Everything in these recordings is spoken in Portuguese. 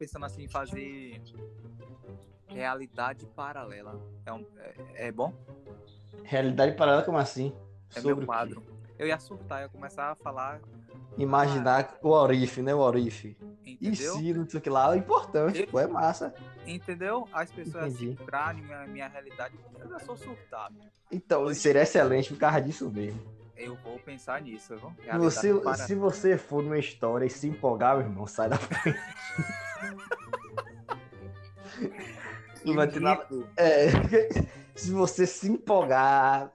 pensando assim em fazer realidade paralela. É, um, é, é bom? Realidade paralela, como assim? É Sobre meu quadro. Eu ia surtar, ia começar a falar, Imaginar o Orife, né? O Orife. E entendeu? se, não sei o que lá, é importante, Eu- pô, é massa. Entendeu? As pessoas Entendi. assim, entrarem na minha, minha realidade. Eu já sou surtado. Então, seria excelente por causa disso mesmo. Eu vou pensar nisso, viu? Se paralela. se você for numa história e se empolgar, meu irmão, sai da frente. Não vai ter nada. É, se você se empolgar,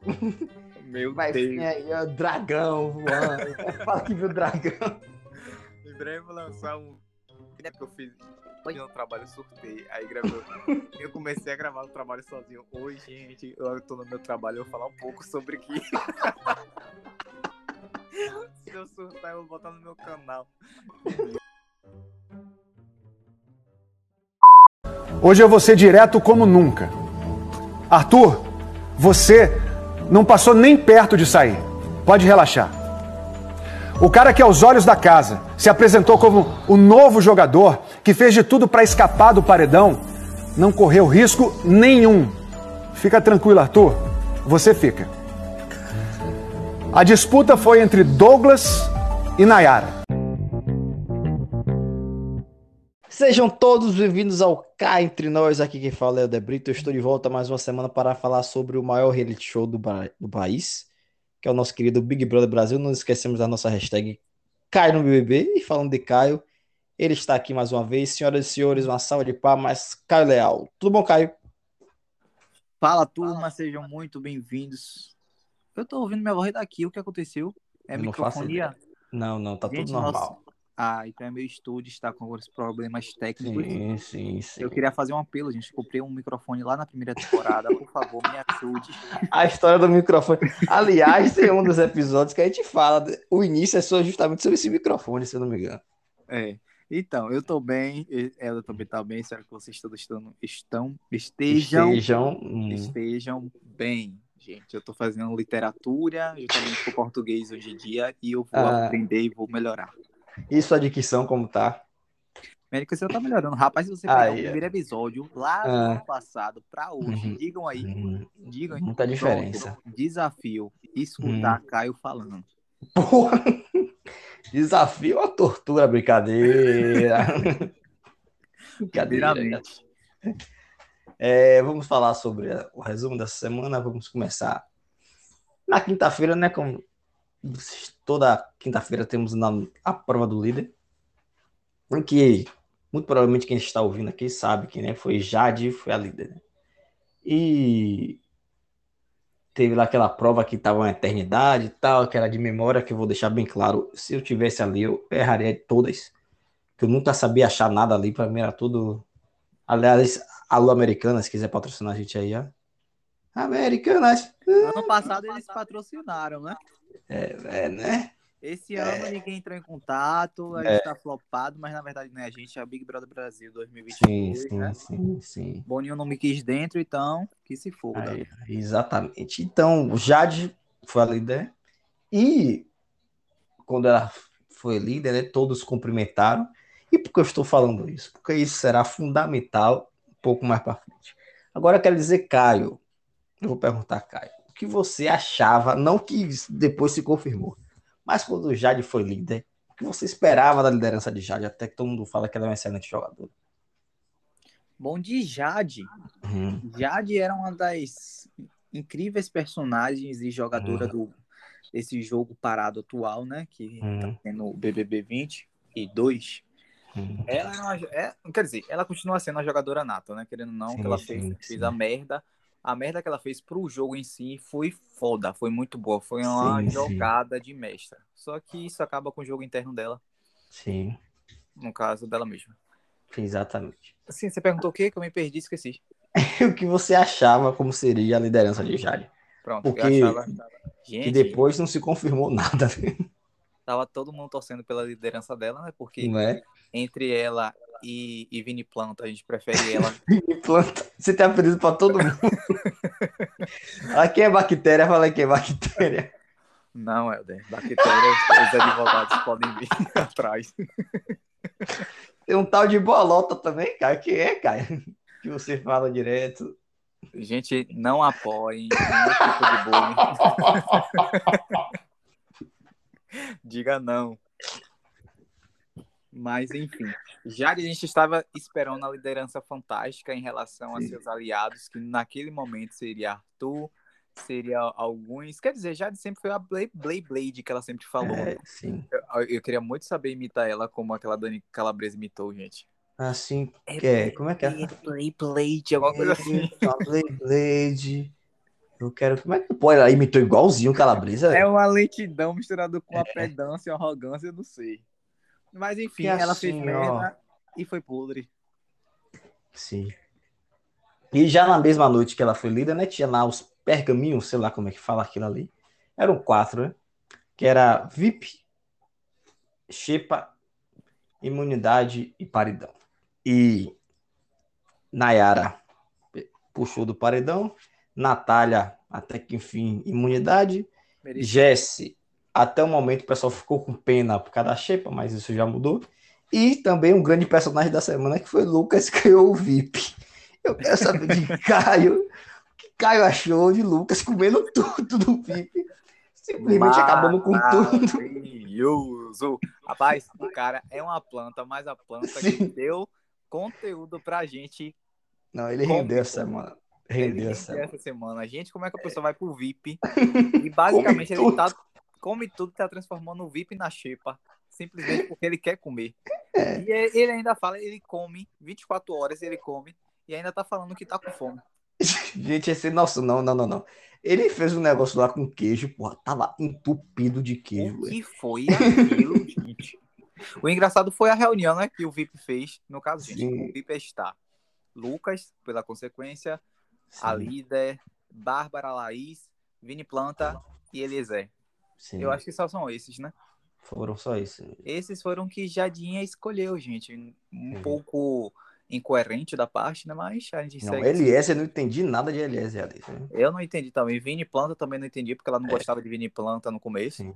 Meu vai Deus. aí ó, dragão voando. Fala que viu dragão. Em breve eu vou lançar um. É porque eu fiz. Hoje no trabalho surtei. Aí gravou. eu comecei a gravar o trabalho sozinho. Oi, gente. Eu tô no meu trabalho. Eu vou falar um pouco sobre que. Se eu surtar, eu vou botar no meu canal. Hoje eu vou ser direto como nunca. Arthur, você não passou nem perto de sair. Pode relaxar. O cara que, aos olhos da casa, se apresentou como o novo jogador que fez de tudo para escapar do paredão, não correu risco nenhum. Fica tranquilo, Arthur. Você fica. A disputa foi entre Douglas e Nayara. Sejam todos bem-vindos ao Cá Entre Nós. Aqui quem fala é o Debrito. Eu estou de volta mais uma semana para falar sobre o maior reality show do, do país, que é o nosso querido Big Brother Brasil. Não esquecemos da nossa hashtag Caio no BBB. E falando de Caio, ele está aqui mais uma vez. Senhoras e senhores, uma salva de palmas. Caio Leal. Tudo bom, Caio? Fala, turma. Sejam muito bem-vindos. Eu tô ouvindo minha voz daqui. O que aconteceu? É Eu não microfonia? Não, não, tá Gente, tudo normal. nossa. Ah, então é meu estúdio. Está com alguns problemas técnicos. Sim, sim, sim. Eu queria fazer um apelo, gente. Comprei um microfone lá na primeira temporada. Por favor, me ajude. A história do microfone. Aliás, tem um dos episódios que a gente fala. O início é só justamente sobre esse microfone, se eu não me engano. É. Então, eu tô bem. Ela também tá bem. Espero que vocês todos estão, estão estejam, Estejam. estejam bem. Gente, eu tô fazendo literatura, justamente com português hoje em dia, e eu vou Ah. aprender e vou melhorar. E sua dicção, como tá? América, você tá melhorando. Rapaz, se você pegar Aí, o é. primeiro episódio lá do Ah. ano passado pra hoje, Uhum. digam aí, Hum, digam aí. Muita diferença. Pronto, desafio. Escutar Hum. Caio falando. Porra! Desafio ou tortura, brincadeira. brincadeira. Primeiramente. É, vamos falar sobre o resumo dessa semana. Vamos começar na quinta-feira, né? Como toda quinta-feira temos na, a prova do líder. Em que muito provavelmente quem está ouvindo aqui sabe que né, foi Jade, foi a líder. né? E teve lá aquela prova que estava uma eternidade e tal, que era de memória, que eu vou deixar bem claro. Se eu tivesse ali, eu erraria todas. Que eu nunca sabia achar nada ali, para mim era tudo. Aliás, Alô Americana, se quiser patrocinar a gente aí, ó. Americanas. Ano passado eles patrocinaram, né? É, é, né? Esse ano ninguém entrou em contato, a É. gente tá flopado, mas na verdade não é a gente, é a Big Brother Brasil Sim, 2022, sim, né? sim, sim. Boninho não me quis dentro, então que se foda. Aí, exatamente. Então, o Jade foi a líder. E quando ela foi líder, né, todos cumprimentaram. E por que eu estou falando isso? Porque isso será fundamental um pouco mais para frente. Agora eu quero dizer, Caio, eu vou perguntar, Caio, o que você achava, não que depois se confirmou, mas quando o Jade foi líder, o que você esperava da liderança de Jade? Até que todo mundo fala que ela é um excelente jogador. Bom de Jade. Uhum. Jade era uma das incríveis personagens e jogadora do desse jogo parado atual, né? Que Uhum. tá tendo o BBB 20 e 2. Uhum. Ela é uma, é, quer dizer, ela continua sendo uma jogadora nata, né? Querendo ou não, Sim, que ela sim, fez, sim. fez a merda. A merda que ela fez pro jogo em si foi foda, foi muito boa. Foi uma Sim, sim. jogada de mestra. Só que isso acaba com o jogo interno dela, Sim, no caso dela mesma. exatamente. Assim, você perguntou o quê? Que eu me perdi, esqueci. o que você achava como seria a liderança de Jade? Pronto, Porque- eu achava. Que Gente, depois não se confirmou nada, tava todo mundo torcendo pela liderança dela, né? Porque não é? entre ela e, e Vini Planta, a gente prefere ela. E planta. Você tem apelido pra todo mundo. Aqui é bactéria, fala que é bactéria. Não, Helder. Bactérias, os advogados podem vir atrás. Tem um tal de bolota também, cara. Que é, cara? Que você fala direto. Gente, não apoiem nenhum tipo de bullying. Diga não. Mas, enfim, já que a gente estava esperando a liderança fantástica em relação Sim. a seus aliados, que naquele momento seria Arthur, seria alguns. Quer dizer, Jade sempre foi a Blade Blade, Blade que ela sempre falou. É, sim. Eu, eu queria muito saber imitar ela como aquela Dani Calabresa imitou, gente. Assim, que é, como é que é? Blade Blade, alguma coisa assim. Só Blade, Blade. Eu quero. Como é que pode? Ela imitou igualzinho o Calabresa? É uma lentidão misturada com a pedância e a arrogância, eu não sei. Mas enfim, Que ela assim, fez ó. merda e foi podre. Sim. E já na mesma noite que ela foi lida, né? Tinha lá os pergaminhos, sei lá como é que fala aquilo ali. Eram quatro, né? Que era VIP, Xepa, Imunidade e Paredão. E Nayara puxou do paredão. Natália, até que enfim, imunidade. Jesse, até o momento o pessoal ficou com pena por causa da Xepa, mas isso já mudou. E também um grande personagem da semana que foi Lucas, que ganhou o VIP. Eu quero saber de Caio, o que Caio achou de Lucas comendo tudo do VIP. Simplesmente acabando com tudo. Maravilhoso. Rapaz, o cara é uma planta, mas a planta que Sim. deu conteúdo pra gente. Não, ele Como? rendeu essa semana. Rendeu Ele essa rendeu semana. semana. Gente, como é que a pessoa vai pro VIP? E basicamente ele tá. Come tudo, tá transformando o VIP na xepa. Simplesmente porque ele quer comer. É. E ele ele ainda fala, ele come 24 horas, ele come. E ainda tá falando que tá com fome. Gente, esse. Nossa, não, não, não, não. Ele fez um negócio lá com queijo, porra. Tava entupido de queijo. O velho. que foi aquilo, gente? O engraçado foi a reunião né, que o VIP fez. No caso, gente, Sim. o VIP está Lucas, pela consequência, Sim, a líder, Bárbara Laís, Vini Planta e Eliezer. Sim. Eu acho que só são esses, né? Foram só isso. Esses foram que Jadinha escolheu, gente. Um É. pouco incoerente da parte, né? Mas a gente Não, segue. Eliezer, eu não entendi nada de Eliezer ali. né? Eu não entendi também. Vini Planta também não entendi, porque ela não É. gostava de Vini Planta no começo. Sim,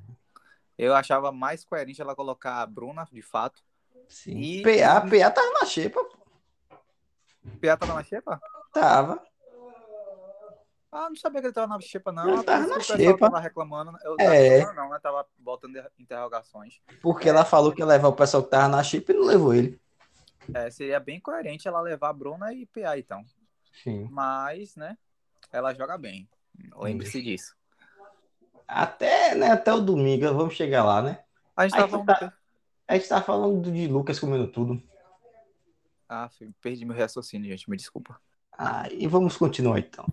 Eu achava mais coerente ela colocar a Bruna, de fato. sim. E- PA, PA tava na xepa. Pia tava na xepa? Tava. Ah, não sabia que ele tava na xepa, não. Ele tava na xepa. Tava reclamando. Eu É. tava não, né? Tava botando interrogações. Porque ela falou que ia levar o pessoal que tava na xepa e não levou ele. É, seria bem coerente ela levar a Bruna e PA, então. Sim. Mas, né? Ela joga bem. Lembre-se disso. Até, né, até o domingo, vamos chegar lá, né? A gente tava tu falando. tá- A gente tá falando de Lucas comendo tudo. Ah, perdi meu raciocínio, gente. Me desculpa. Ah, e vamos continuar então.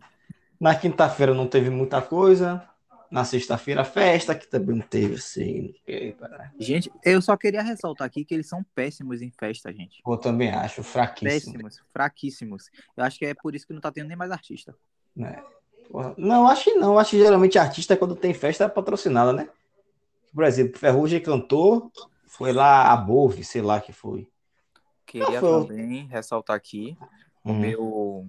Na quinta-feira não teve muita coisa. Na sexta-feira, festa, que também não teve assim. Gente, eu só queria ressaltar aqui que eles são péssimos em festa, gente. Eu também acho fraquíssimo. Péssimos, fraquíssimos. Eu acho que é por isso que não tá tendo nem mais artista. Porra, Não, acho que não. Acho que geralmente artista, quando tem festa, é patrocinada, né? Por exemplo, Ferrugem cantou, foi lá a Bove, sei lá que foi. Queria Não, foi- também ressaltar aqui o Hum. meu.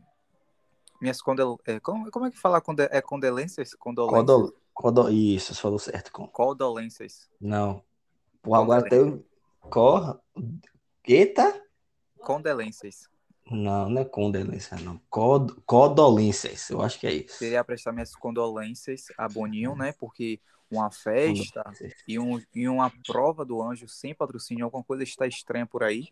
Minhas condol... é, como, como é que fala? Conde... É condolências? Condolências. Codol... Codol... Isso, você falou certo. Com... Condolências. Não. Porra, agora tem. Corra. Eita? Condolências. Não, não é condolência, não. Cod... Codolências, eu acho que é isso. Queria prestar minhas condolências a Boninho, né? Porque uma festa e, um, e uma prova do anjo sem patrocínio, alguma coisa está estranha por aí.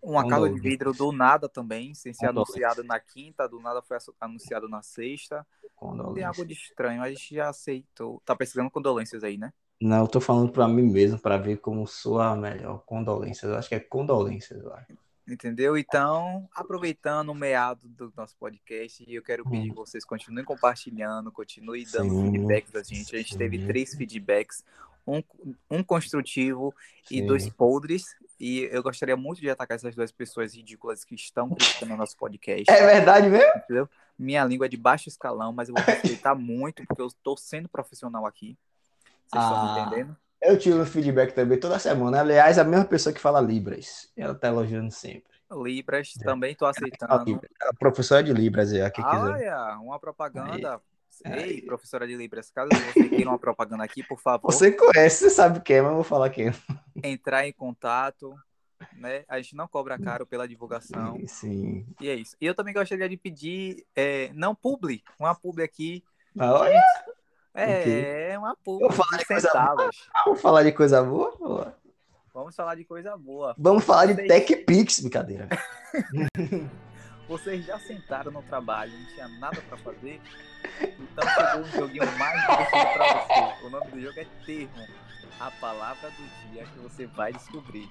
Uma casa de vidro do nada também, sem ser anunciado na quinta, do nada foi anunciado na sexta. Tem algo de estranho, a gente já aceitou. Tá pesquisando condolências aí, né? Não, eu tô falando pra mim mesmo, pra ver como soa melhor. Condolências, eu acho que é condolências, eu acho. Entendeu? Então, aproveitando o meado do nosso podcast, eu quero pedir que vocês continuem compartilhando, continuem dando Sim, feedbacks a gente. A gente teve sim. três feedbacks, um, um construtivo e Sim. dois podres. E eu gostaria muito de atacar essas duas pessoas ridículas que estão criticando o nosso podcast. É verdade mesmo? Entendeu? Minha língua é de baixo escalão, mas eu vou respeitar muito, porque eu estou sendo profissional aqui. Vocês estão me Ah. entendendo? Eu tiro feedback também toda semana. Aliás, a mesma pessoa que fala Libras. Ela tá elogiando sempre. Libras, É. também estou A, aceitando. A professora de Libras, é a que quiser. Olha, uma propaganda. Ei, professora de Libras, caso você queira uma propaganda aqui, por favor, Você conhece, você sabe quem é, mas eu vou falar quem. entrar em contato né? A gente não cobra caro pela divulgação. Sim. E é isso. E eu também gostaria de pedir, é, não publi, uma publi aqui. Ah, olha, É, Ok. uma publi Vamos falar de coisa centavos. vamos falar de coisa boa? Vamos falar de coisa boa. Vamos falar de TechPix, brincadeira. Vocês já sentaram no trabalho, não tinha nada pra fazer? Então chegou um joguinho mais divertido pra você. O nome do jogo é Termo. A palavra do dia que você vai descobrir.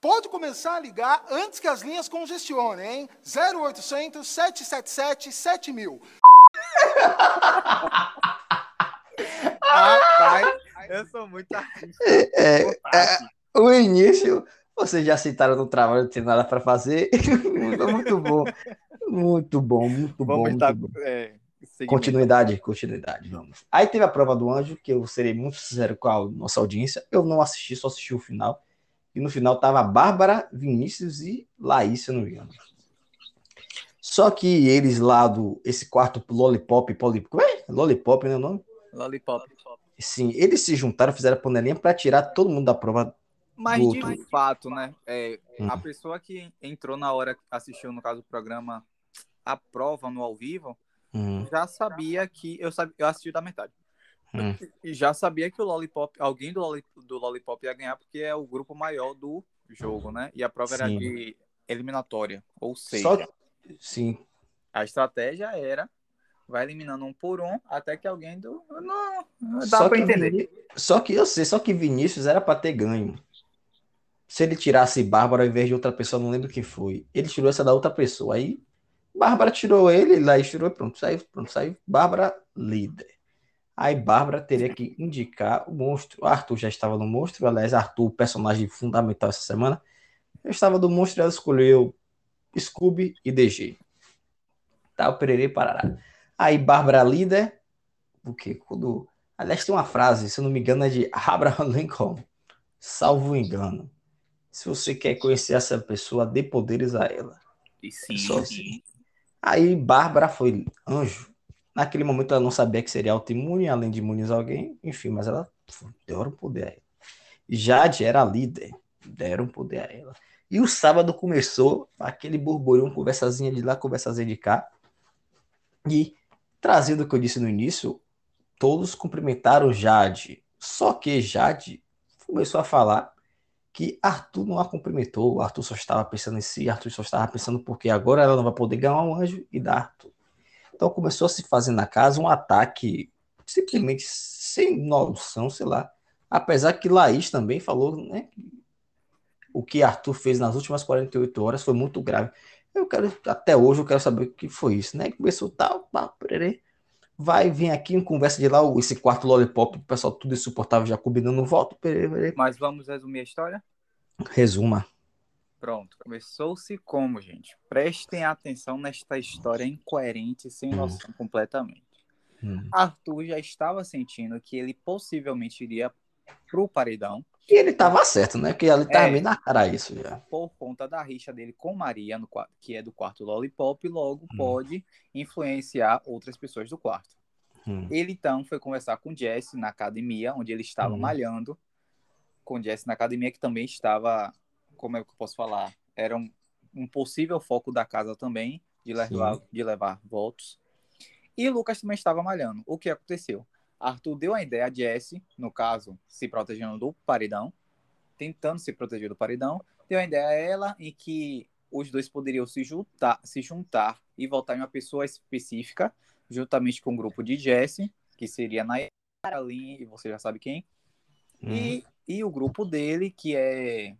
Pode começar a ligar antes que as linhas congestionem, hein? 0800 777 7000. Rapaz, eu sou muito artista. É, Fantástico. o início, vocês já citaram no trabalho, não tem nada pra fazer. muito bom. Muito bom, muito bom. Vamos muito bom. é. Continuidade, continuidade, vamos. Aí teve a prova do anjo, que eu serei muito sincero com a nossa audiência. Eu não assisti, só assisti o final. E no final tava Bárbara, Vinícius e Laís, se eu não me engano. Só que eles lá do. Esse quarto Lollipop, Poli, como é? Lollipop, né? O nome? Lollipop. Sim, eles se juntaram, fizeram a panelinha pra tirar todo mundo da prova. Mas Do de outro. fato, né? é, Hum. A pessoa que entrou na hora, assistiu, no caso, o programa A Prova no ao vivo, Hum, já sabia que. Eu, sabia, eu assisti da metade. hum. E já sabia que o Lollipop, alguém do, do Lollipop ia ganhar, porque é o grupo maior do jogo, né? E a prova era Sim. de eliminatória. Ou seja, Só Sim, a estratégia era vai eliminando um por um até que alguém do. Não, dá Só pra entender. Viní- Só que eu sei, só que Vinícius era pra ter ganho. Se ele tirasse Bárbara ao invés de outra pessoa, não lembro quem foi. Ele tirou essa da outra pessoa. Aí Bárbara tirou ele, Laís tirou e pronto. Saiu, pronto, saiu. Bárbara líder. Aí Bárbara teria que indicar o monstro. O Arthur já estava no monstro. Aliás, Arthur, personagem fundamental essa semana. Eu estava do monstro ela escolheu Scooby e DG. Tá, o Pererê Parará. Aí Bárbara líder. Porque quando Aliás, tem uma frase, se eu não me engano, é de Abraham Lincoln. Salvo o engano. Se você quer conhecer essa pessoa, dê poderes a ela. E sim, Só assim. Aí Bárbara foi anjo. Naquele momento ela não sabia que seria autoimune, além de imunizar alguém. Enfim, mas ela deram poder a ela. Jade era líder. Deram poder a ela. E o sábado começou aquele burburinho, conversazinha de lá, conversazinha de cá. E trazendo o que eu disse no início, todos cumprimentaram Jade. Só que Jade começou a falar que Arthur não a cumprimentou. Arthur só estava pensando em si, Arthur só estava pensando porque agora ela não vai poder ganhar um anjo e dar Arthur. Então começou a se fazer na casa um ataque simplesmente sem noção, sei lá. Apesar que Laís também falou, né? O que Arthur fez nas últimas 48 horas foi muito grave. Eu quero, até hoje, eu quero saber o que foi isso, né? Começou tal, pá, pererê. Vai vir aqui em conversa de lá, o- esse quarto lollipop, o pessoal tudo insuportável já combinando voto. Pererê, pererê. Mas vamos resumir a história? Resuma. Pronto. Começou-se como, gente? Prestem atenção nesta história incoerente, sem Hum. noção completamente. Hum. Arthur já estava sentindo que ele possivelmente iria pro paredão E ele tava certo, né? Porque ali tava É. bem na cara isso já. por conta da rixa dele com Maria, no que é do quarto Lollipop, logo Hum. pode influenciar outras pessoas do quarto. Hum. Ele então foi conversar com Jesse na academia, onde ele estava Hum. malhando. Com Jesse na academia, que também estava, como é que eu posso falar? Era um, um possível foco da casa também, de levar, de levar votos. E Lucas também estava malhando. O que aconteceu? Arthur deu a ideia a Jesse, no caso, se protegendo do paredão, tentando se proteger do paredão, deu a ideia a ela em que os dois poderiam se juntar, se juntar e votar em uma pessoa específica, juntamente com o grupo de Jesse, que seria Nayara, Lin, e você já sabe quem, Hum. e, e o grupo dele, que é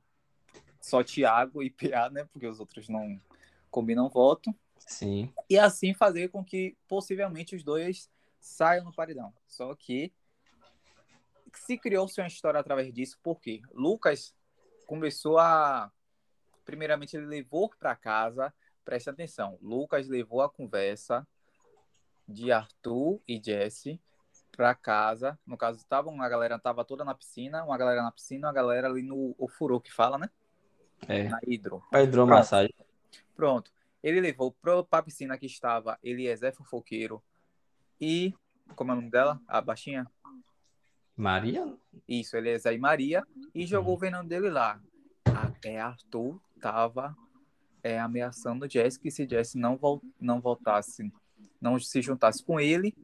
só Thiago e PA, né? Porque os outros não combinam voto. Sim. E assim fazer com que possivelmente os dois saiam no paredão. Só que se criou-se uma história através disso, porque Lucas começou a. Primeiramente, ele levou para casa, preste atenção, Lucas levou a conversa de Arthur e Jesse para casa. No caso, tava uma galera tava toda na piscina, uma galera na piscina, uma galera ali no ofurô que fala, né? É. Na hidro. Pra hidromassagem. Pronto. Ele levou para a piscina que estava Eliezer Fofoqueiro e. Como é o nome dela? A baixinha? Maria? Isso, Eliezer e Maria, e jogou o veneno dele lá. Até Arthur tava é, ameaçando Jess que se Jess não, vol não voltasse, não se juntasse com ele,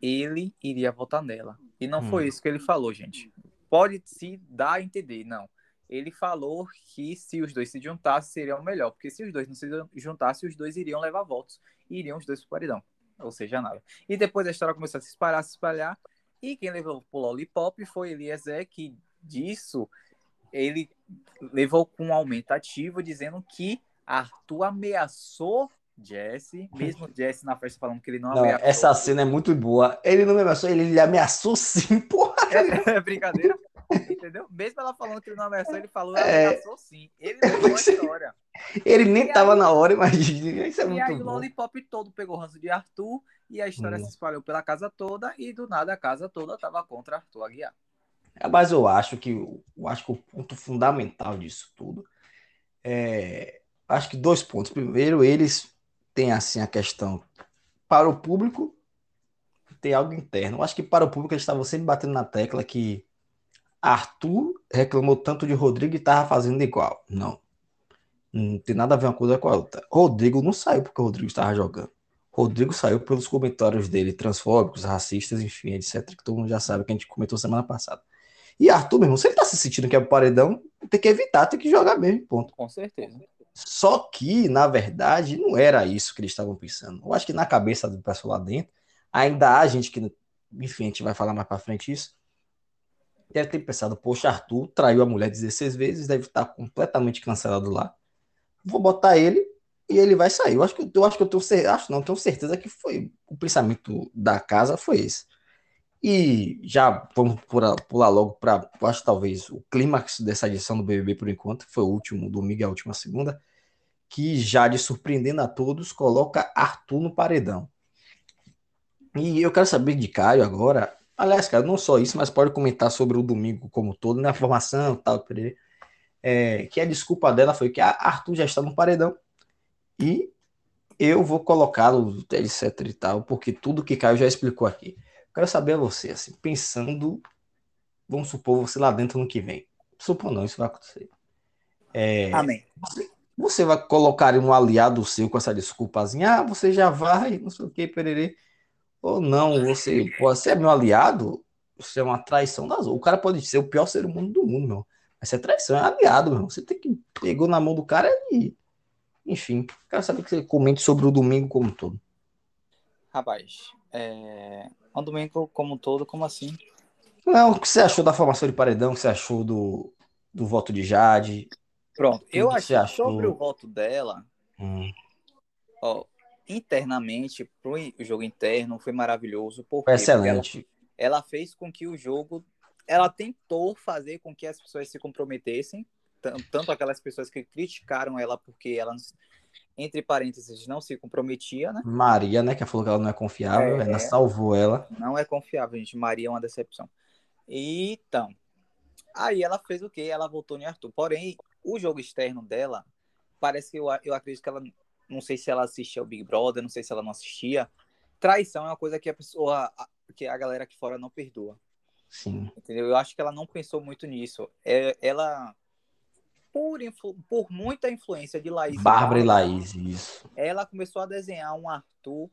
ele iria votar nela. E não Hum. foi isso que ele falou, gente. Pode se dar a entender, não. Ele falou que se os dois se juntassem, seria o melhor. Porque se os dois não se juntassem, os dois iriam levar votos. E iriam os dois pro paredão. Ou seja, nada. E depois a história começou a se espalhar, se espalhar. E quem levou pro Lollipop foi Eliezer, que disso ele levou com um aumentativo, dizendo que Arthur ameaçou Jesse, mesmo Jesse na festa falando que ele não, Não, ameaçou. essa cena é muito boa. Ele não me ameaçou, ele, ele ameaçou sim, porra. É brincadeira. Entendeu? Mesmo ela falando que ele não ameaçou, ele falou, É. ameaçou sim. Ele levou a história. Ele nem E tava aí- na hora, imagina. Isso é e aí muito o bom. Lollipop todo pegou o ranço de Arthur e a história Hum. se espalhou pela casa toda e do nada a casa toda tava contra Arthur Aguiar. É, Mas eu acho que eu acho que o ponto fundamental disso tudo é acho que dois pontos. Primeiro, eles têm assim a questão para o público tem algo interno. Eu acho que para o público eles estavam sempre batendo na tecla que Arthur reclamou tanto de Rodrigo e estava fazendo igual. Não. Não tem nada a ver uma coisa com a outra. Rodrigo não saiu porque o Rodrigo estava jogando. Rodrigo saiu pelos comentários dele, transfóbicos, racistas, enfim, etc. Que todo mundo já sabe que a gente comentou semana passada. E Arthur, meu irmão, se ele tá se sentindo que é o paredão, tem que evitar, tem que jogar mesmo, ponto. Com certeza. Só que, na verdade, não era isso que eles estavam pensando. Eu acho que na cabeça do pessoal lá dentro, ainda há gente que, enfim, a gente vai falar mais pra frente isso, deve ter pensado, poxa, Arthur traiu a mulher 16 vezes, deve estar completamente cancelado lá. Vou botar ele e ele vai sair. Eu acho que eu, acho que eu tenho certeza, acho não, tenho certeza que foi o pensamento da casa foi esse. E já vamos pular, logo para, acho talvez o clímax dessa edição do BBB por enquanto, foi o último domingo e a última segunda, que já de surpreendendo a todos coloca Arthur no paredão. E eu quero saber de Caio agora, aliás, cara, não só isso, mas pode comentar sobre o domingo como todo, na formação e tal, é, que a desculpa dela foi que a Arthur já está no paredão e eu vou colocá-lo, etc e tal, porque tudo que Caio já explicou aqui. Quero saber a você, assim, pensando, vamos supor, você lá dentro no que vem. Supor não, isso vai acontecer. É, Amém. você vai colocar um aliado seu com essa desculpazinha, ah, você já vai, não sei o que, pererê. Ou não, você, você é meu aliado, isso é uma traição das outras. O cara pode ser o pior ser humano do mundo, meu. Mas é traição, é aliado, meu. Você tem que pegou na mão do cara e. Enfim, quero saber que você comente sobre o domingo como um todo. Rapaz, é... um domingo como um todo, como assim? Não, o que você achou da formação de paredão? O que você achou do, do voto de Jade? Pronto, eu achei achou? sobre o voto dela, Hum, ó, internamente, pro o jogo interno, foi maravilhoso. Por foi quê? Porque ela, excelente. ela fez com que o jogo. Ela tentou fazer com que as pessoas se comprometessem, tan- tanto aquelas pessoas que criticaram ela porque ela, entre parênteses, não se comprometia, né? Maria, né, que falou que ela não é confiável, É. ela salvou ela. Não é confiável, gente. Maria é uma decepção. Então, aí ela fez o quê? Ela voltou em Arthur. Porém, o jogo externo dela, parece que eu, eu acredito que ela. Não sei se ela assistia o Big Brother, não sei se ela não assistia. Traição é uma coisa que a pessoa. que a galera aqui fora não perdoa. Sim. Entendeu? Eu acho que ela não pensou muito nisso. É, ela. Por, influ- por muita influência de Laís. Bárbara e Laís, isso. ela começou a desenhar um Arthur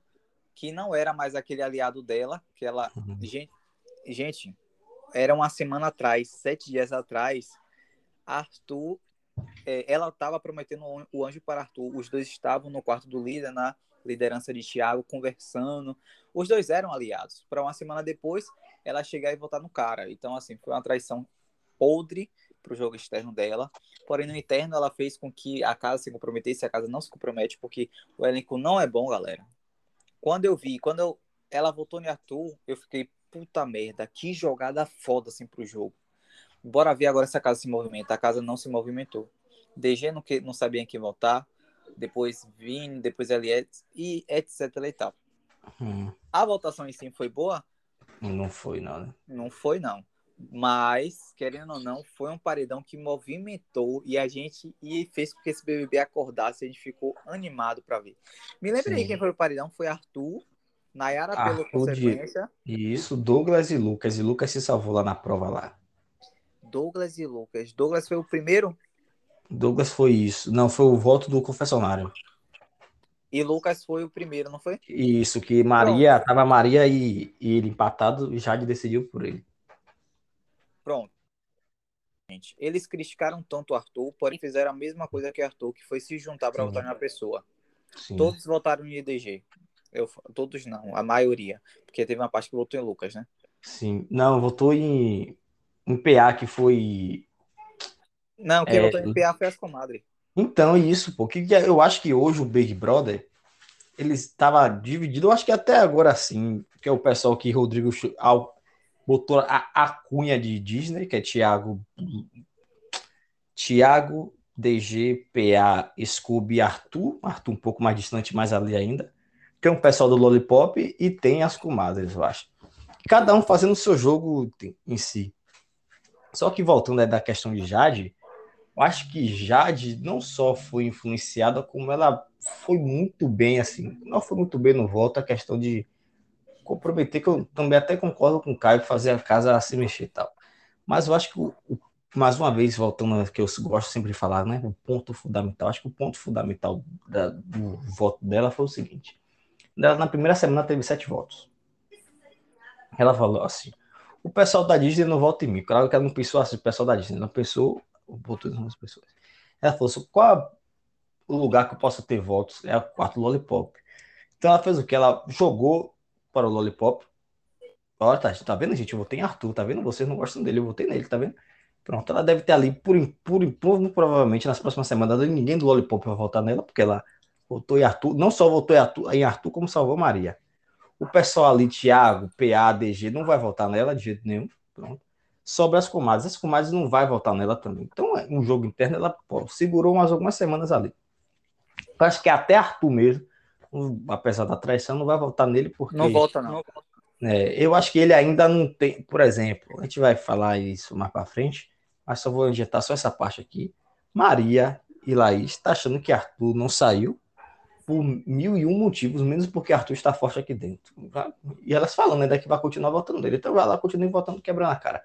que não era mais aquele aliado dela, que ela, Uhum. gente, gente, era uma semana atrás, sete dias atrás, Arthur, é, ela estava prometendo o anjo para Arthur, os dois estavam no quarto do líder, na liderança de Thiago, conversando, os dois eram aliados, para uma semana depois, ela chegar e votar no cara, então assim, foi uma traição podre para o jogo externo dela, porém no interno ela fez com que a casa se comprometesse, a casa não se compromete, porque o elenco não é bom, galera. Quando eu vi, quando eu, ela votou em Arthur, eu fiquei, puta merda, que jogada foda assim pro jogo. Bora ver agora se a casa se movimenta. A casa não se movimentou. DG não, que, não sabia em quem votar, depois Vini, depois Eliette e etc e tal. Hum, A votação em si foi boa? Não foi, não, né? Não foi, não. Mas, querendo ou não, foi um paredão que movimentou e a gente e fez com que esse BBB acordasse. A gente ficou animado para ver. Me lembrei quem foi o paredão? Foi Arthur, Nayara Arthur de- consequência. E isso, Douglas e Lucas. E Lucas se salvou lá na prova lá. Douglas e Lucas. Douglas foi o primeiro Douglas foi isso. Não, foi o voto do confessionário. E Lucas foi o primeiro, não foi? Isso, que Maria, tava Maria e, e ele empatado e Jade decidiu por ele. Pronto. Gente, eles criticaram tanto o Arthur, porém fizeram a mesma coisa que Arthur, que foi se juntar para votar na pessoa. Sim. Todos votaram em IDG. Eu, todos não, a maioria. Porque teve uma parte que votou em Lucas, né? Sim. Não, votou em, em PA, que foi. Não, quem É, votou em PA foi as comadres. Então, isso, pô. Que é- eu acho que hoje o Big Brother ele estava dividido. Eu acho que até agora sim, que é o pessoal que Rodrigo ao- botou a, a cunha de Disney, que é Thiago, DG, PA, Scooby Arthur. Arthur um pouco mais distante, mais ali ainda. Tem o pessoal do Lollipop e tem as comadres, eu acho. Cada um fazendo o seu jogo em si. Só que voltando aí da questão de Jade, eu acho que Jade não só foi influenciada, como ela foi muito bem, assim, não foi muito bem no voto, a questão de comprometer, que eu também até concordo com o Caio, fazer a casa se mexer e tal. Mas eu acho que, o, o- mais uma vez, voltando ao que eu gosto sempre de falar, né, o ponto fundamental, acho que o ponto fundamental da- do voto dela foi o seguinte, ela, na primeira semana teve sete votos. Ela falou assim, o pessoal da Disney não vota em mim, claro que ela não pensou assim, o pessoal da Disney, ela pensou votou em algumas pessoas. Ela falou assim, qual é o lugar que eu possa ter votos? É o quarto Lollipop. Então ela fez o que? Ela jogou para o Lollipop. Olha, tá, tá vendo, gente? Eu votei em Arthur, tá vendo? Vocês não gostam dele, eu votei nele, tá vendo? Pronto, ela deve ter ali, por, por, por provavelmente, nas próximas semanas, ninguém do Lollipop vai votar nela, porque ela votou em Arthur, não só votou em Arthur, em Arthur como salvou Maria. O pessoal ali, Thiago, PA, DG, não vai votar nela de jeito nenhum. Pronto sobre as comadres. As comadres não vai votar nela também. Então, é um jogo interno, ela pô, segurou umas algumas semanas ali. Eu acho que até Arthur mesmo, apesar da traição, não vai votar nele porque. Não vota, não. É, eu acho que ele ainda não tem, por exemplo, a gente vai falar isso mais para frente, mas só vou injetar só essa parte aqui. Maria e Laís está achando que Arthur não saiu por mil e um motivos, menos porque Arthur está forte aqui dentro. E elas falando ainda que vai continuar votando nele. Então vai lá, continue votando, quebrando a cara.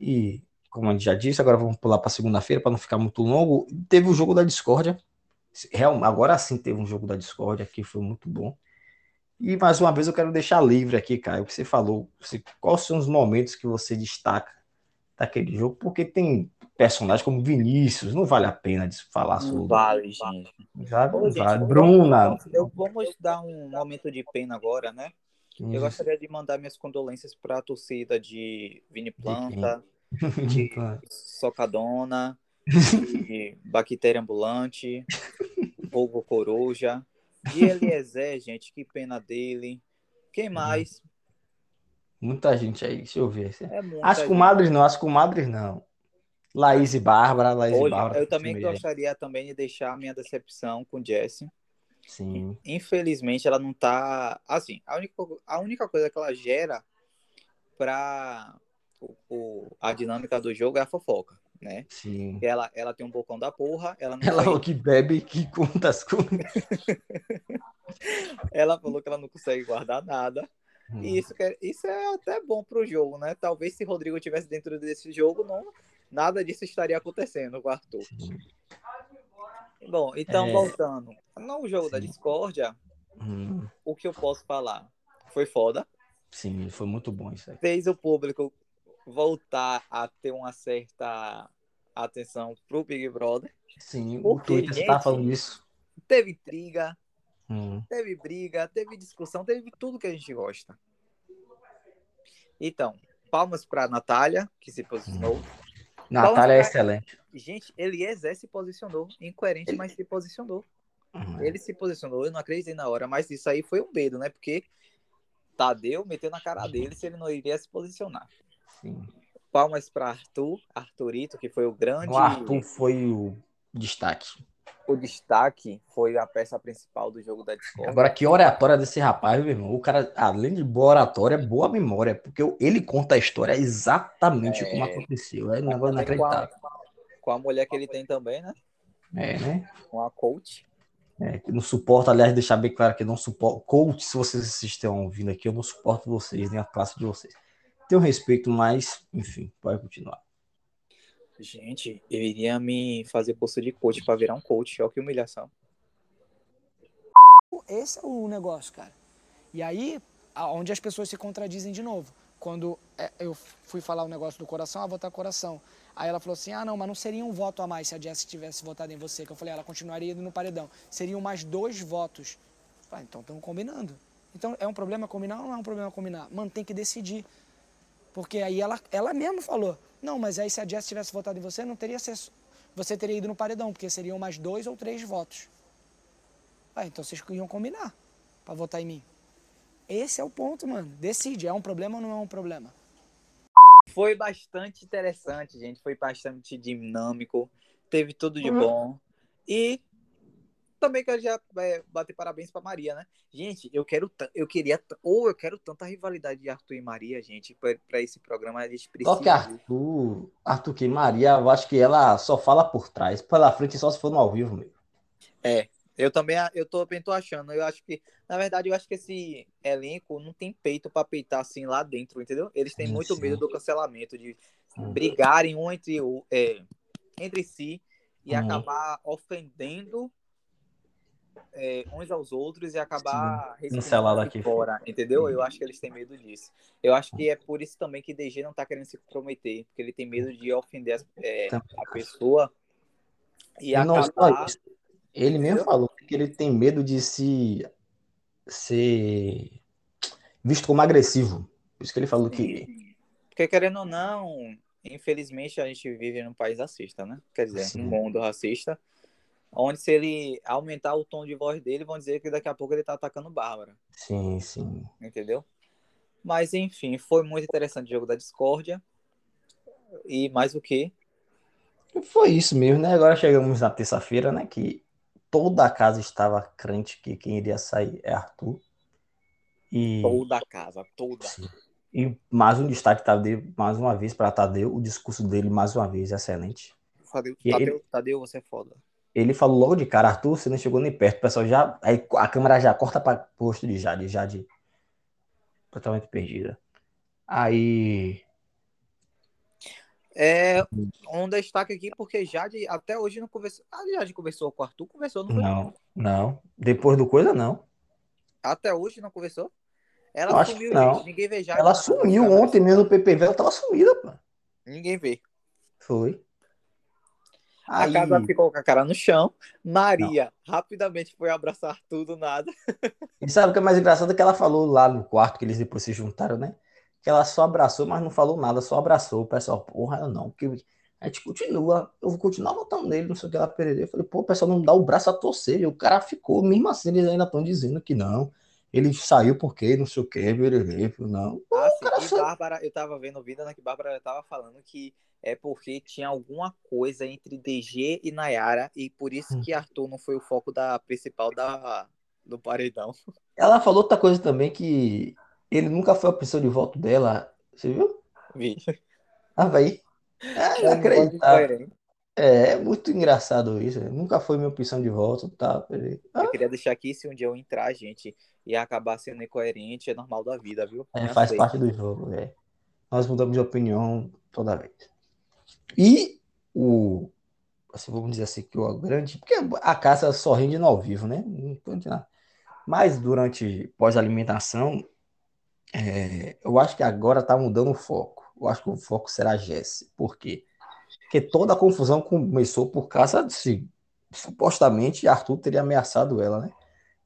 E, como a gente já disse, agora vamos pular para segunda-feira para não ficar muito longo. Teve o jogo da discórdia. Real, agora sim teve um jogo da discórdia que foi muito bom. E mais uma vez eu quero deixar livre aqui, Caio, o que você falou. Você, quais são os momentos que você destaca daquele jogo? Porque tem personagens como Vinícius, não vale a pena falar Não sobre. vale, gente. Já, Ô, gente, vale. Bruna. Eu, vamos dar um momento de pena agora, né? Eu Isso. gostaria de mandar minhas condolências para a torcida de Vini? Planta, de Socadona, de Bactéria Ambulante, Fogo Coruja, de Eliezer, gente, que pena dele. Quem mais? Muita gente aí, deixa eu ver. É As gente. comadres não, as comadres não. Laís e Bárbara, Laís e Olha, Bárbara. eu também primeiro. gostaria também de deixar minha decepção com Jessie. Sim, Infelizmente, ela não tá. Assim, a única, a única coisa que ela gera pra o, o- a dinâmica do jogo é a fofoca, né? sim. Ela, ela tem um bocão da porra, ela não Ela consegue- falou que bebe que conta as coisas. ela falou que ela não consegue guardar nada. Hum. E isso, que é, isso é até bom pro jogo, né? Talvez se Rodrigo tivesse dentro desse jogo, não, nada disso estaria acontecendo com o Arthur. Sim. Bom, então É. voltando. No jogo da Sim. discórdia, Hum, o que eu posso falar? Foi foda. sim, foi muito bom isso aí. Fez o público voltar a ter uma certa atenção pro Big Brother. Sim, o Porque, Twitter está falando isso. Teve intriga, Hum, teve briga, teve discussão, teve tudo que a gente gosta. Então, palmas pra Natália, que se posicionou. Natália é Vamos- excelente. Gente, Eliezer se posicionou. Incoerente, mas se posicionou. Hum, Ele se posicionou, eu não acreditei na hora, mas isso aí foi um medo, né? Porque Tadeu meteu na cara dele se ele não iria se posicionar. sim. Palmas para Arthur, Arthurito, que foi o grande. O Arthur foi o destaque. O destaque foi a peça principal do jogo da Discord. Agora, que oratória desse rapaz, meu irmão. O cara, além de boa oratória, é boa memória, porque ele conta a história exatamente É. como aconteceu. É um negócio Também com a, inacreditável. Com a mulher que ele tem também, né? É, né? Com a coach. É, que não suporto, aliás, deixar bem claro que não suporto. Coach, se vocês estão ouvindo aqui, eu não suporto vocês, nem a classe de vocês. Tenho respeito, mas, enfim, pode continuar. Gente, eu iria me fazer posto de coach para virar um coach, ó que humilhação. Esse é o negócio, cara. E aí, onde as pessoas se contradizem de novo. Quando é, eu fui falar o negócio do coração, ah, votar coração. Aí ela falou assim: ah, não, mas não seria um voto a mais se a Jess tivesse votado em você. Que eu falei: ela continuaria indo no paredão. Seriam mais dois votos. Ah, então estamos combinando. Então é um problema combinar ou não é um problema combinar? Mano, tem que decidir. Porque aí ela, ela mesma falou: não, mas aí se a Jess tivesse votado em você, não teria ser, você teria ido no paredão, porque seriam mais dois ou três votos. Ah, então vocês iam combinar para votar em mim. Esse é o ponto, mano. Decide, é um problema ou não é um problema? Foi bastante interessante, gente. Foi bastante dinâmico. Teve tudo de uhum. bom. E também quero já é, bater parabéns para Maria, né? Gente, eu quero, eu queria, ou eu quero tanta rivalidade de Arthur e Maria, gente, para esse programa a gente precisa. Só que Arthur, Arthur que Maria, eu acho que ela só fala por trás, pela frente só se for no ao vivo mesmo. É, eu também, eu tô, tô achando. Eu acho que, na verdade, eu acho que esse elenco não tem peito para peitar assim lá dentro, entendeu? Eles têm muito sim. medo do cancelamento, de brigarem um entre, é, entre si e hum. acabar ofendendo é, uns aos outros e acabar cancelado aqui fora, entendeu? Eu acho que eles têm medo disso. Eu acho que é por isso também que DG não tá querendo se comprometer, porque ele tem medo de ofender é, a pessoa e, e acabar. Ele mesmo falou que ele tem medo de se ser visto como agressivo. Por isso que ele falou que. Porque querendo ou não, infelizmente a gente vive num país racista, né? Quer dizer, Sim. num mundo racista, onde se ele aumentar o tom de voz dele, vão dizer que daqui a pouco ele tá atacando Bárbara. Sim, sim. Entendeu? Mas enfim, foi muito interessante o jogo da discórdia. E mais o que? Foi isso mesmo, né? Agora chegamos na terça-feira, né? Que toda a casa estava crente que quem iria sair é Arthur. E... Toda a casa, toda. Sim. E mais um destaque, Tadeu, mais uma vez para Tadeu, o discurso dele, mais uma vez, excelente. Tadeu, Tadeu, ele, Tadeu, você é foda. Ele falou logo de cara, Arthur, você não chegou nem perto, o pessoal já. Aí a câmera já corta para posto de Jade, Jade totalmente perdida. Aí é um destaque aqui, porque Jade até hoje não conversou. A Jade conversou com o Arthur, conversou, não foi? Não, não. Depois do coisa, não. Até hoje não conversou? Ela sumiu, não. gente. Ninguém vê Jade. Ela sumiu ontem mesmo no PPV, ela tava sumida, pô. Ninguém vê. Foi. A Aí... casa ficou com a cara no chão. Maria não. rapidamente foi abraçar tudo, nada. E sabe o que é mais engraçado? É que ela falou lá no quarto, que eles depois se juntaram, né? Que ela só abraçou, mas não falou nada, só abraçou. O pessoal, porra, eu não, porque a gente continua, eu vou continuar votando nele, não sei o que ela perdeu. Eu falei, pô, o pessoal não dá o braço a torcer. E o cara ficou, mesmo assim, eles ainda estão dizendo que não. Ele saiu porque não sei o que, não. Pô, ah, sim, e Bárbara, eu tava vendo o vídeo, né, que Bárbara tava falando que é porque tinha alguma coisa entre DG e Nayara, e por isso hum. que Arthur não foi o foco da principal da, do paredão. Ela falou outra coisa também que ele nunca foi a opção de voto dela. Você viu? Vi. Ah, vai. É, inacreditável. É, é muito engraçado isso. Nunca foi minha opção de voto, tá? Ah. Eu queria deixar aqui, se um dia eu entrar, gente, e acabar sendo incoerente, é normal da vida, viu? É, faz parte do jogo, é. Nós mudamos de opinião toda vez. E o. Assim, vamos dizer assim, que o grande. Porque a caça só rende no ao vivo, né? Mas durante pós-alimentação, é, eu acho que agora está mudando o foco. Eu acho que o foco será Jesse. Por quê? Porque toda a confusão começou por causa de supostamente Arthur teria ameaçado ela, né?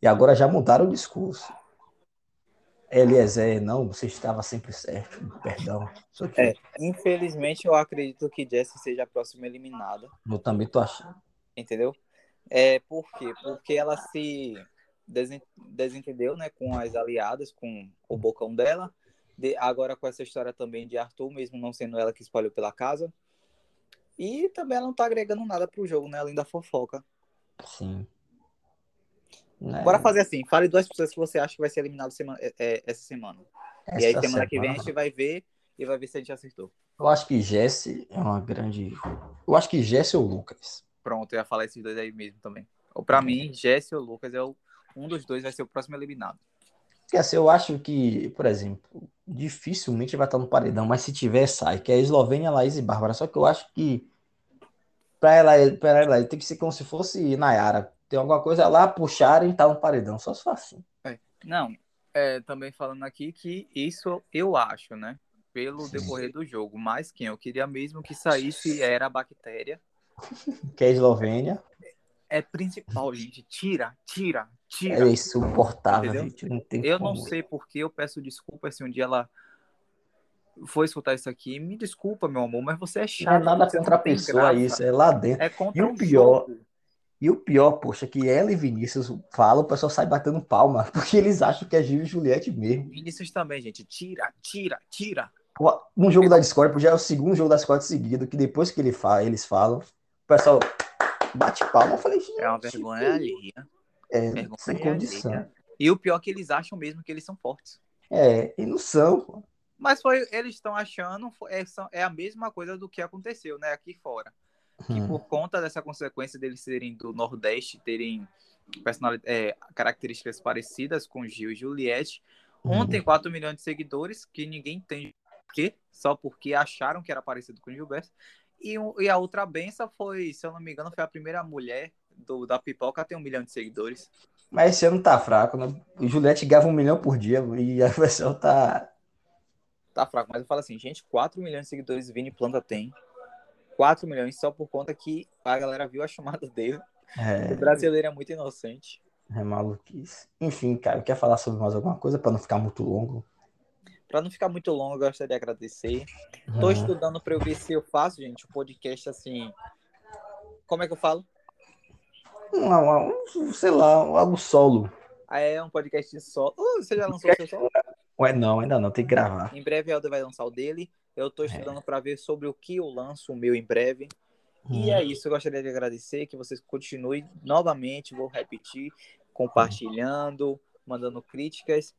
E agora já mudaram o discurso. Eliezer, não, você estava sempre certo, perdão. É, infelizmente eu acredito que Jesse seja a próxima eliminada. Eu também tô achando. Entendeu? É, por quê? Porque ela se desentendeu né, com as aliadas, com o bocão dela. De, agora com essa história também de Arthur, mesmo não sendo ela que espalhou pela casa. E também ela não tá agregando nada pro jogo, né? Além da fofoca. Sim. É. Bora fazer assim, fale duas pessoas que você acha que vai ser eliminado semana, é, é essa semana. Essa e aí semana, semana que vem a gente vai ver e vai ver se a gente acertou. Eu acho que Jesse é uma grande. Eu acho que Jesse ou Lucas. Pronto, eu ia falar esses dois aí mesmo também. Pra mim, Jesse ou Lucas é o, um dos dois vai ser o próximo eliminado. Assim, eu acho que, por exemplo, dificilmente vai estar no paredão, mas se tiver, sai. Que é Eslovênia, Laís e Bárbara. Só que eu acho que pra ela, pra ela tem que ser como se fosse Nayara. Tem alguma coisa lá, puxarem e tá no paredão. Só se for assim. Não, é, também falando aqui que isso eu acho, né? Pelo decorrer do jogo. Mas quem eu queria mesmo que saísse era a bactéria. Que é Eslovênia. É principal, gente. Tira, tira, tira. É insuportável, Entendeu? gente. Não tem Eu como. não sei porque eu peço desculpa se um dia ela for escutar isso aqui. Me desculpa, meu amor, mas você é Não é chato. nada contra a pessoa graça. isso, é lá dentro. É contra E o pior- jogo. E o pior, poxa, que ela e Vinícius falam, o pessoal sai batendo palma, porque eles acham que é Gil e Juliette mesmo. Vinícius também, gente. Tira, tira, tira. Um jogo da Discord, já é o segundo jogo da Discord seguido, que depois que ele fala, eles falam, o pessoal bate palma. Eu falei, gente, É uma vergonha alheia. é, vergonha sem condição. E o pior é que eles acham mesmo que eles são fortes. É, e não são, pô. Mas foi, eles estão achando, é, são- é a mesma coisa do que aconteceu, né, aqui fora. Que Hum. por conta dessa consequência deles serem do Nordeste, terem é, características parecidas com Gil e Juliette, um Hum. tem 4 milhões de seguidores, que ninguém por quê, só porque acharam que era parecido com o Gilberto. E, e a outra benção foi, se eu não me engano, foi a primeira mulher do, da pipoca a ter um milhão de seguidores. Mas esse ano tá fraco, né? O Juliette ganhava um milhão por dia e a pessoa tá. Tá fraco, mas eu falo assim, gente, 4 milhões de seguidores Vini Planta tem. 4 milhões só por conta que a galera viu a chamada dele. O É, brasileiro é muito inocente. é maluquice. Enfim, cara, quer falar sobre mais alguma coisa pra não ficar muito longo? Pra não ficar muito longo, eu gostaria de agradecer. Tô Hum. estudando pra eu ver se eu faço, gente, um podcast assim. Como é que eu falo? Um, um, um, sei lá, algo solo. Ah, É um podcast só. Uh, você já lançou o seu solo? Ué, não, ainda não, tem que gravar. Em breve o Helder vai lançar o dele. Eu tô estudando pra ver sobre o que eu lanço o meu em breve. E Hum. é isso, eu gostaria de agradecer que vocês continuem novamente, vou repetir, compartilhando, mandando críticas.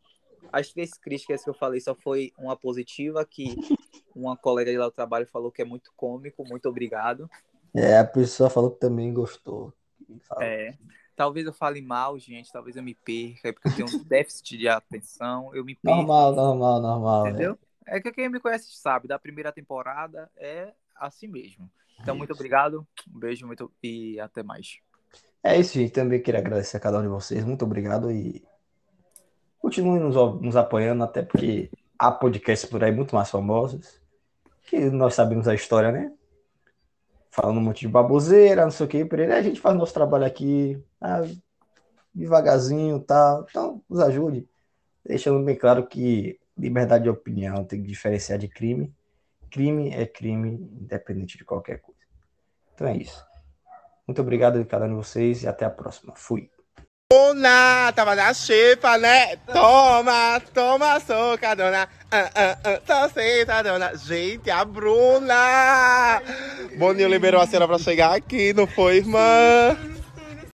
As três críticas que eu falei só foi uma positiva, que uma colega de lá do trabalho falou que é muito cômico, muito obrigado. É, a pessoa falou que também gostou. Fala. É, talvez eu fale mal, gente, talvez eu me perca, é porque eu tenho um déficit de atenção, eu me perco, Normal, normal, normal. né? entendeu? É que quem me conhece sabe, da primeira temporada é assim mesmo. Então, muito obrigado, um beijo muito e até mais. É isso, gente. Também queria agradecer a cada um de vocês. Muito obrigado e continuem nos, nos apoiando, até porque há podcasts por aí muito mais famosos que nós sabemos a história, né? Falando um monte de baboseira, não sei o que, por aí. A gente faz nosso trabalho aqui, ah, devagarzinho tal. Então, nos ajude. Deixando bem claro que liberdade de opinião tem que diferenciar de crime. Crime é crime, independente de qualquer coisa. Então é isso. Muito obrigado a cada um de vocês e até a próxima. Fui. Dona, tava na xepa, né? Toma, toma soca, dona. Ah, ah, ah, senta, dona. Gente, a Bruna! Boninho liberou a cena pra chegar aqui, não foi, irmã?